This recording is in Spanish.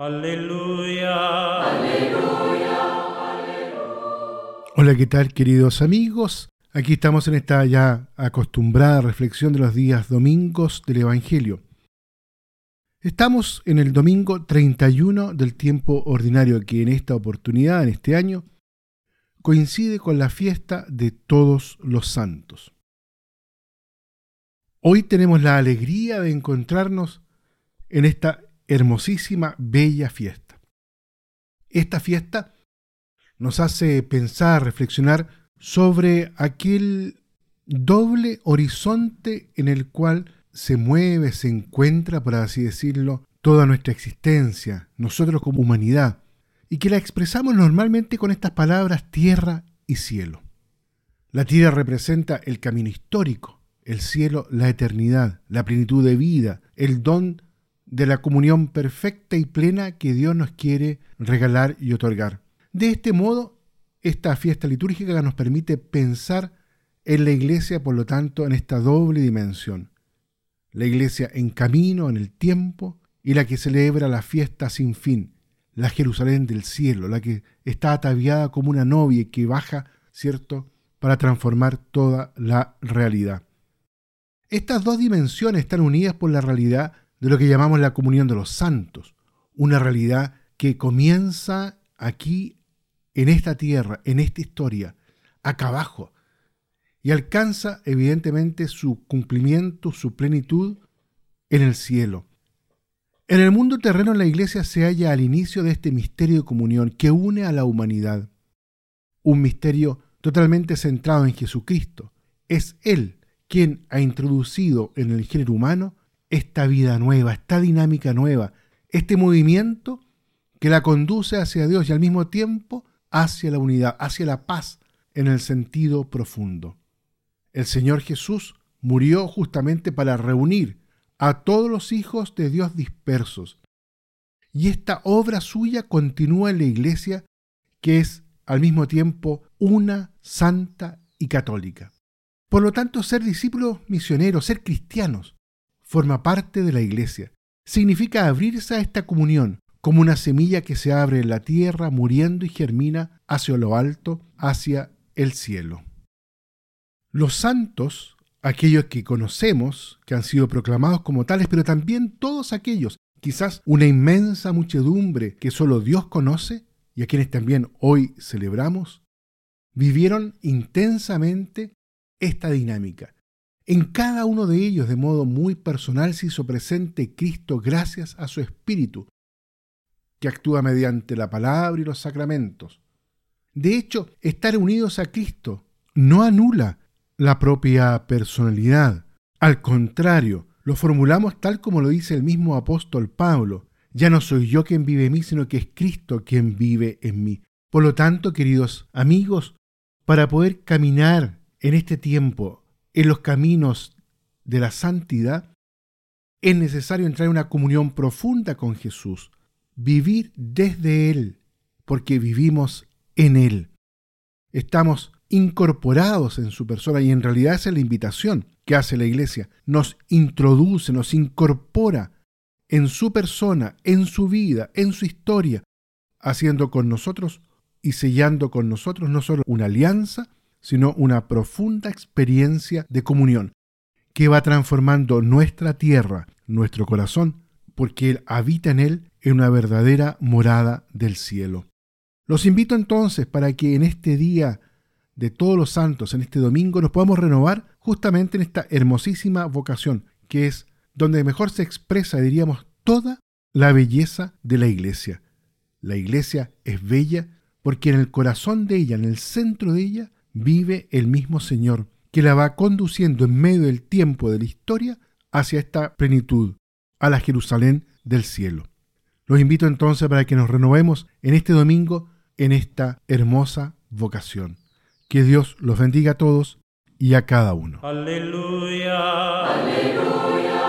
Aleluya. Aleluya. Hola, ¿qué tal queridos amigos? Aquí estamos en esta ya acostumbrada reflexión de los días domingos del Evangelio. Estamos en el domingo 31 del tiempo ordinario que en esta oportunidad, en este año, coincide con la fiesta de todos los santos. Hoy tenemos la alegría de encontrarnos en esta hermosísima, bella fiesta. Esta fiesta nos hace pensar, reflexionar sobre aquel doble horizonte en el cual se mueve, se encuentra, por así decirlo, toda nuestra existencia, nosotros como humanidad, y que la expresamos normalmente con estas palabras tierra y cielo. La tierra representa el camino histórico, el cielo la eternidad, la plenitud de vida, el don de la comunión perfecta y plena que Dios nos quiere regalar y otorgar. De este modo, esta fiesta litúrgica nos permite pensar en la iglesia, por lo tanto, en esta doble dimensión. La iglesia en camino, en el tiempo, y la que celebra la fiesta sin fin, la Jerusalén del cielo, la que está ataviada como una novia que baja, ¿cierto?, para transformar toda la realidad. Estas dos dimensiones están unidas por la realidad de lo que llamamos la comunión de los santos, una realidad que comienza aquí, en esta tierra, en esta historia, acá abajo, y alcanza evidentemente su cumplimiento, su plenitud en el cielo. En el mundo terreno la iglesia se halla al inicio de este misterio de comunión que une a la humanidad. Un misterio totalmente centrado en Jesucristo. Es Él quien ha introducido en el género humano esta vida nueva, esta dinámica nueva, este movimiento que la conduce hacia Dios y al mismo tiempo hacia la unidad, hacia la paz en el sentido profundo. El Señor Jesús murió justamente para reunir a todos los hijos de Dios dispersos. Y esta obra suya continúa en la iglesia que es al mismo tiempo una, santa y católica. Por lo tanto, ser discípulos misioneros, ser cristianos, forma parte de la iglesia. Significa abrirse a esta comunión, como una semilla que se abre en la tierra, muriendo y germina hacia lo alto, hacia el cielo. Los santos, aquellos que conocemos, que han sido proclamados como tales, pero también todos aquellos, quizás una inmensa muchedumbre que solo Dios conoce y a quienes también hoy celebramos, vivieron intensamente esta dinámica, en cada uno de ellos, de modo muy personal, se hizo presente Cristo gracias a su Espíritu, que actúa mediante la palabra y los sacramentos. De hecho, estar unidos a Cristo no anula la propia personalidad. Al contrario, lo formulamos tal como lo dice el mismo apóstol Pablo. Ya no soy yo quien vive en mí, sino que es Cristo quien vive en mí. Por lo tanto, queridos amigos, para poder caminar en este tiempo en los caminos de la santidad, es necesario entrar en una comunión profunda con Jesús, vivir desde Él, porque vivimos en Él. Estamos incorporados en su persona y en realidad esa es la invitación que hace la iglesia. Nos introduce, nos incorpora en su persona, en su vida, en su historia, haciendo con nosotros y sellando con nosotros no solo una alianza, sino una profunda experiencia de comunión que va transformando nuestra tierra, nuestro corazón, porque Él habita en él en una verdadera morada del cielo. Los invito entonces para que en este día de todos los santos, en este domingo, nos podamos renovar justamente en esta hermosísima vocación, que es donde mejor se expresa, diríamos, toda la belleza de la iglesia. La iglesia es bella porque en el corazón de ella, en el centro de ella, vive el mismo Señor, que la va conduciendo en medio del tiempo de la historia hacia esta plenitud, a la Jerusalén del cielo. Los invito entonces para que nos renovemos en este domingo en esta hermosa vocación. Que Dios los bendiga a todos y a cada uno. Aleluya. Aleluya.